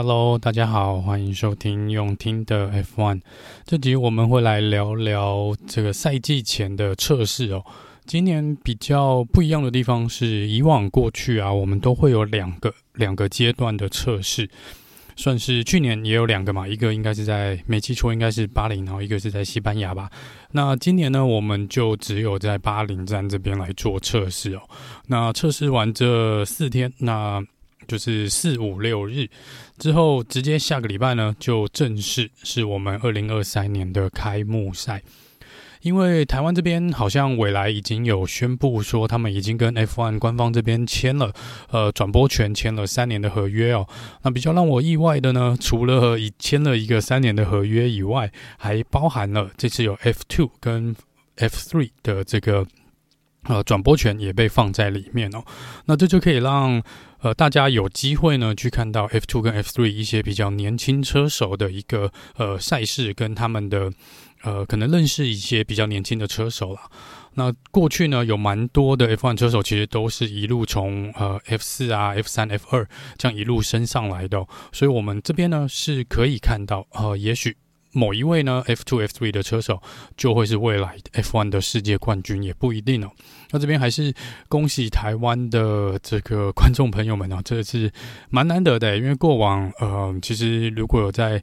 Hello，大家好，欢迎收听用听的 F1。这集我们会来聊聊这个赛季前的测试哦。今年比较不一样的地方是，以往过去啊，我们都会有两个两个阶段的测试，算是去年也有两个嘛，一个应该是在没记错应该是巴林，然后一个是在西班牙吧。那今年呢，我们就只有在巴林站这边来做测试哦。那测试完这四天，那。就是四五六日之后，直接下个礼拜呢，就正式是我们二零二三年的开幕赛。因为台湾这边好像未来已经有宣布说，他们已经跟 F1 官方这边签了，呃，转播权签了三年的合约哦。那比较让我意外的呢，除了已签了一个三年的合约以外，还包含了这次有 F2 跟 F3 的这个呃转播权也被放在里面哦。那这就可以让。呃，大家有机会呢，去看到 F2 跟 F3 一些比较年轻车手的一个呃赛事，跟他们的呃可能认识一些比较年轻的车手啦。那过去呢，有蛮多的 F1 车手，其实都是一路从呃 F4 啊、F3、F2 这样一路升上来的，所以我们这边呢是可以看到，呃，也许。某一位呢，F two、F three 的车手就会是未来 F one 的世界冠军，也不一定哦。那这边还是恭喜台湾的这个观众朋友们哦，这是蛮难得的，因为过往呃，其实如果有在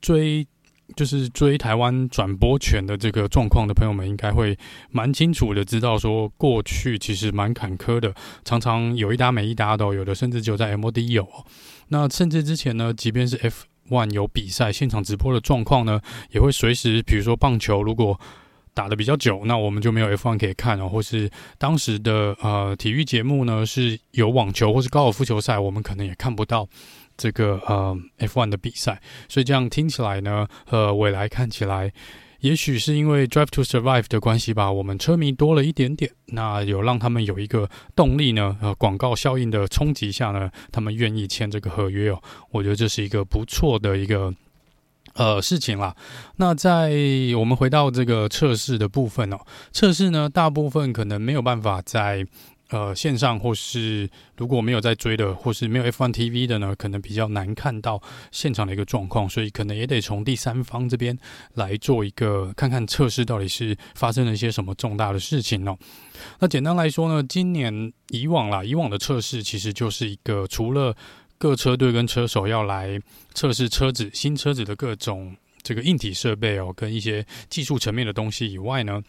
追，就是追台湾转播权的这个状况的朋友们，应该会蛮清楚的知道说，过去其实蛮坎坷的，常常有一搭没一搭的，有的甚至就在 MOD 有。那甚至之前呢，即便是 F One 有比赛现场直播的状况呢，也会随时，比如说棒球如果打的比较久，那我们就没有 F1 可以看哦，或是当时的呃体育节目呢是有网球或是高尔夫球赛，我们可能也看不到这个呃 F1 的比赛，所以这样听起来呢，呃，未来看起来。也许是因为 Drive to Survive 的关系吧，我们车迷多了一点点，那有让他们有一个动力呢。呃，广告效应的冲击下呢，他们愿意签这个合约哦。我觉得这是一个不错的一个呃事情啦。那在我们回到这个测试的部分哦，测试呢，大部分可能没有办法在。呃，线上或是如果没有在追的，或是没有 F1 TV 的呢，可能比较难看到现场的一个状况，所以可能也得从第三方这边来做一个看看测试到底是发生了一些什么重大的事情哦。那简单来说呢，今年以往啦，以往的测试其实就是一个除了各车队跟车手要来测试车子新车子的各种这个硬体设备哦，跟一些技术层面的东西以外呢。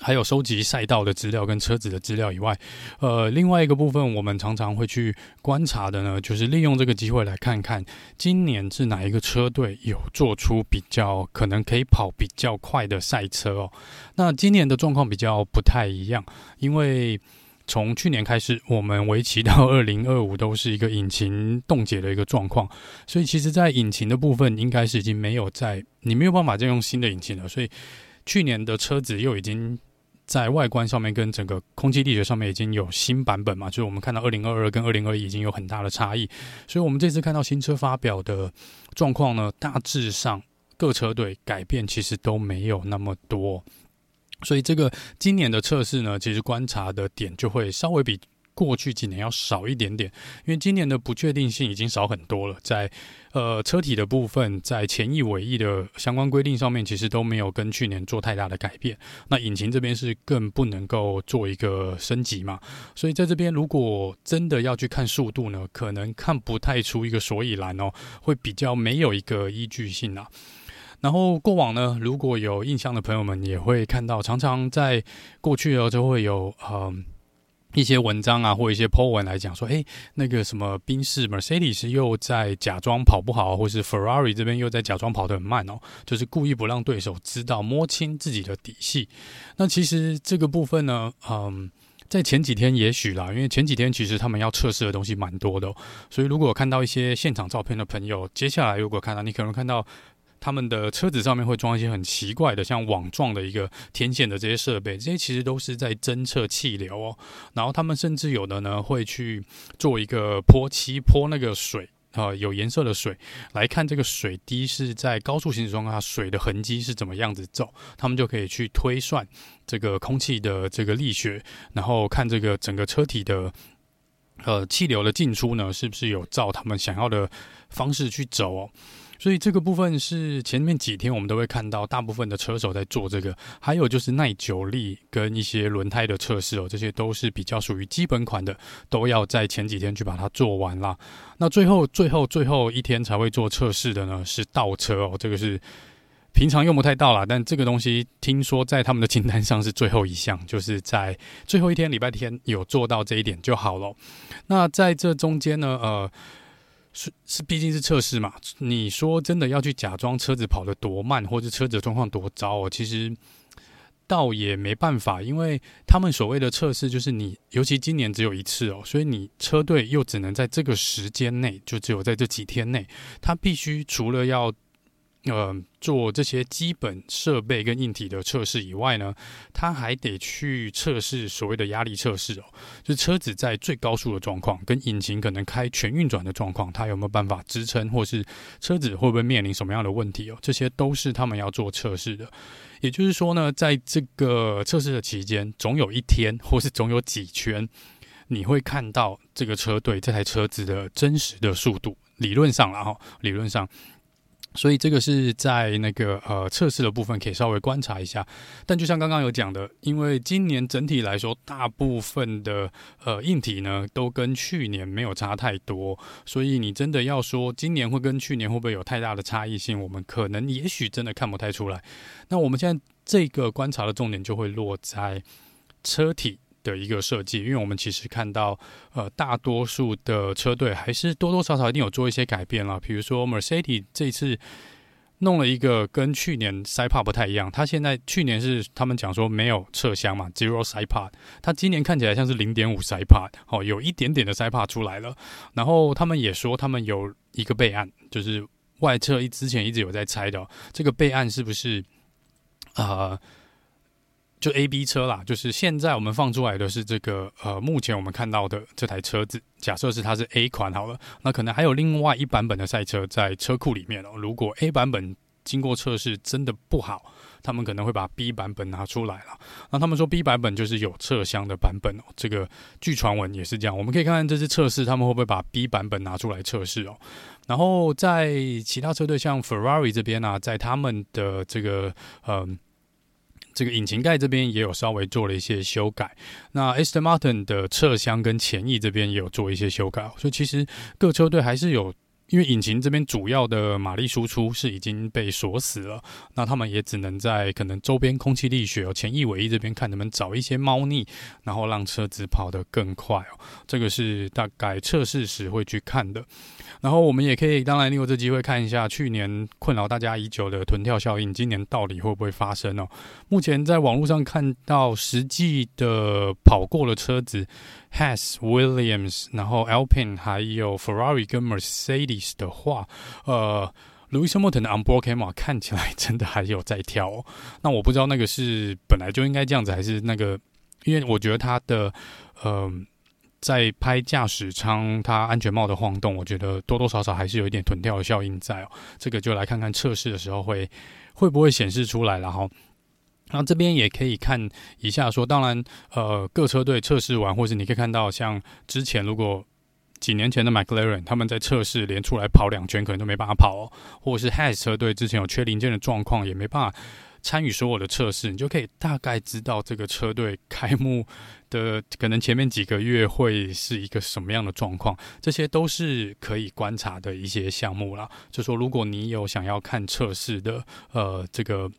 还有收集赛道的资料跟车子的资料以外，呃，另外一个部分我们常常会去观察的呢，就是利用这个机会来看看今年是哪一个车队有做出比较可能可以跑比较快的赛车哦。那今年的状况比较不太一样，因为从去年开始，我们为期到 二零二五都是一个引擎冻结的一个状况，所以其实在引擎的部分应该是已经没有在，你没有办法再用新的引擎了，所以。去年的车子又已经在外观上面跟整个空气力学上面已经有新版本嘛，就是我们看到二零二二跟二零二一已经有很大的差异，所以我们这次看到新车发表的状况呢，大致上各车队改变其实都没有那么多，所以这个今年的测试呢，其实观察的点就会稍微比。过去几年要少一点点，因为今年的不确定性已经少很多了。在呃车体的部分，在前翼尾翼的相关规定上面，其实都没有跟去年做太大的改变。那引擎这边是更不能够做一个升级嘛，所以在这边如果真的要去看速度呢，可能看不太出一个所以然哦，会比较没有一个依据性啊。然后过往呢，如果有印象的朋友们也会看到，常常在过去哦就会有嗯。呃一些文章啊，或一些 po 文来讲说，诶，那个什么宾士 Mercedes 又在假装跑不好，或是 Ferrari 这边又在假装跑得很慢哦，就是故意不让对手知道，摸清自己的底细。那其实这个部分呢，嗯，在前几天也许啦，因为前几天其实他们要测试的东西蛮多的，所以如果看到一些现场照片的朋友，接下来如果看到，你可能看到他们的车子上面会装一些很奇怪的，像网状的一个天线的这些设备，这些其实都是在侦测气流哦。然后他们甚至有的呢会去做一个泼漆，泼那个水。啊、有颜色的水来看这个水滴是在高速行驶状况下水的痕迹是怎么样子走，他们就可以去推算这个空气的这个力学，然后看这个整个车体的呃气流的进出呢，是不是有照他们想要的方式去走哦。所以这个部分是前面几天我们都会看到，大部分的车手在做这个，还有就是耐久力跟一些轮胎的测试哦，这些都是比较属于基本款的，都要在前几天去把它做完啦。那最后、最后、最后一天才会做测试的呢，是倒车哦，这个是平常用不太到啦，但这个东西听说在他们的清单上是最后一项，就是在最后一天礼拜天有做到这一点就好了。那在这中间呢，呃。是是，毕竟是测试嘛。你说真的要去假装车子跑得多慢，或者车子状况多糟哦，其实倒也没办法，因为他们所谓的测试就是你，尤其今年只有一次哦，所以你车队又只能在这个时间内，就只有在这几天内，他必须除了要。呃，做这些基本设备跟硬体的测试以外呢，他还得去测试所谓的压力测试哦，就是车子在最高速的状况，跟引擎可能开全运转的状况，它有没有办法支撑，或是车子会不会面临什么样的问题哦？这些都是他们要做测试的。也就是说呢，在这个测试的期间，总有一天，或是总有几圈，你会看到这个车队这台车子的真实的速度。理论上了哈，理论上。所以这个是在那个呃测试的部分可以稍微观察一下，但就像刚刚有讲的，因为今年整体来说，大部分的呃硬体呢都跟去年没有差太多，所以你真的要说今年会跟去年会不会有太大的差异性，我们可能也许真的看不太出来。那我们现在这个观察的重点就会落在车体。的一个设计，因为我们其实看到，呃，大多数的车队还是多多少少一定有做一些改变了。比如说，Mercedes 这次弄了一个跟去年 Side Pod 不太一样，它现在去年是他们讲说没有侧箱嘛，Zero Side Pod，它今年看起来像是零点五 Side Pod，哦，有一点点的 Side Pod 出来了。然后他们也说，他们有一个备案，就是外侧一之前一直有在猜的，这个备案是不是啊？就 A B 车啦，就是现在我们放出来的是这个呃，目前我们看到的这台车子，假设是它是 A 款好了，那可能还有另外一版本的赛车在车库里面哦。如果 A 版本经过测试真的不好，他们可能会把 B 版本拿出来了。那他们说 B 版本就是有侧箱的版本哦，这个据传闻也是这样。我们可以看看这次测试，他们会不会把 B 版本拿出来测试哦？然后在其他车队，像 Ferrari 这边呢、在他们的这个嗯。呃这个引擎盖这边也有稍微做了一些修改，那 Aston Martin 的侧箱跟前翼这边也有做一些修改，所以其实各车队还是有。因为引擎这边主要的马力输出是已经被锁死了，那他们也只能在可能周边空气力学哦，前翼尾翼这边看能不能找一些猫腻，然后让车子跑得更快哦。这个是大概测试时会去看的。然后我们也可以，当然利用这机会看一下去年困扰大家已久的臀跳效应，今年到底会不会发生哦？目前在网络上看到实际的跑过的车子。Has、Williams，然后 Alpine，还有 Ferrari 跟 Mercedes 的话，呃，Lewis Hamilton 的 onboard camera 看起来 真的还有在跳。那我不知道那个是本来就应该这样子，还是那个，因为我觉得他的，呃，在拍驾驶舱他安全帽的晃动，我觉得多多少少还是有一点臀跳的效应在哦。这个就来看看测试的时候会会不会显示出来，然后。那这边也可以看一下，说当然，呃，各车队测试完，或是你可以看到，像之前如果几年前的 McLaren 他们在测试连出来跑两圈，可能都没办法跑哦，或者是 Has 车队之前有缺零件的状况，也没办法参与所有的测试，你就可以大概知道这个车队开幕的可能前面几个月会是一个什么样的状况，这些都是可以观察的一些项目啦。就说如果你有想要看测试的，呃，这个。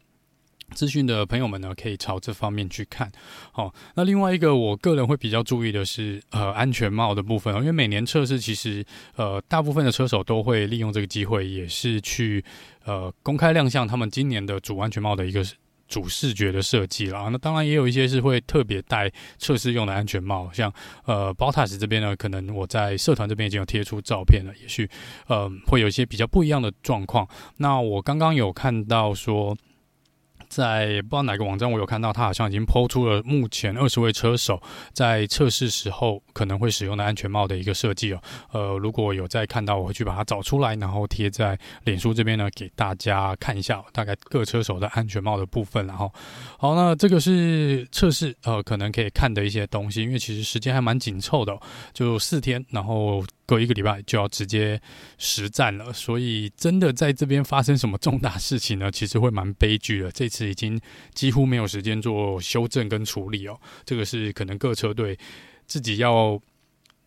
资讯的朋友们呢，可以朝这方面去看。好，那另外一个我个人会比较注意的是，呃，安全帽的部分。因为每年测试，其实呃，大部分的车手都会利用这个机会，也是去呃公开亮相他们今年的主安全帽的一个主视觉的设计啦。那当然也有一些是会特别戴测试用的安全帽，像呃 Bottas 这边呢，可能我在社团这边已经有贴出照片了，也许呃会有一些比较不一样的状况。那我刚刚有看到说。在不知道哪个网站，我有看到他好像已经抛出了目前二十位车手在测试时候可能会使用的安全帽的一个设计哦。呃，如果有再看到，我会去把它找出来，然后贴在脸书这边呢，给大家看一下大概各车手的安全帽的部分。然后，好，那这个是测试，呃，可能可以看的一些东西，因为其实时间还蛮紧凑的，就四天，然后。过一个礼拜就要直接实战了，所以真的在这边发生什么重大事情呢？其实会蛮悲剧的。这次已经几乎没有时间做修正跟处理哦，这个是可能各车队自己要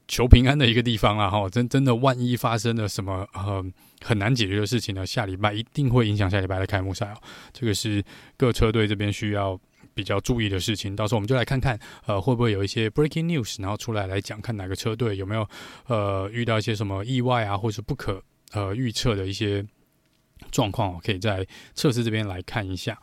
求平安的一个地方啊！哈，真真的万一发生了什么呃很难解决的事情呢？下礼拜一定会影响下礼拜的开幕赛哦。这个是各车队这边需要。比较注意的事情，到时候我们就来看看，呃，会不会有一些 breaking news，然后出来来讲，看哪个车队有没有呃遇到一些什么意外啊，或者不可呃预测的一些状况，可以在测试这边来看一下。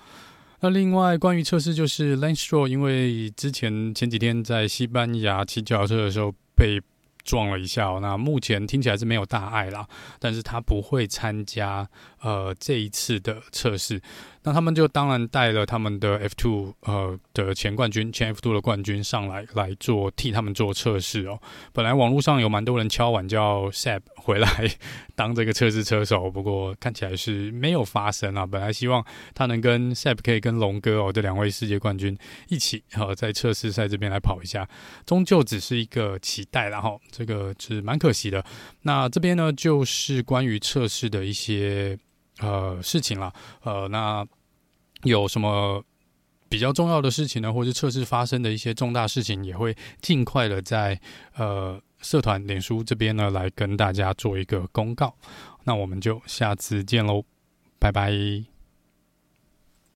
那另外关于测试，就是 Lance Stroll，因为之前前几天在西班牙骑脚车的时候被撞了一下，哦，那目前听起来是没有大碍啦，但是他不会参加呃这一次的测试。那他们就当然带了他们的 F2 呃的前冠军，前 F2 的冠军上来来做替他们做测试哦。本来网络上有蛮多人敲碗叫 Seb 回来当这个测试车手，不过看起来是没有发生啊。本来希望他能跟 Seb 可以跟龙哥哦这两位世界冠军一起呃在测试赛这边来跑一下，终究只是一个期待，然后这个是蛮可惜的。那这边呢就是关于测试的一些。呃，事情了，呃，那有什么比较重要的事情呢？或者测试发生的一些重大事情，也会尽快的在呃社团脸书这边呢来跟大家做一个公告。那我们就下次见喽，拜拜。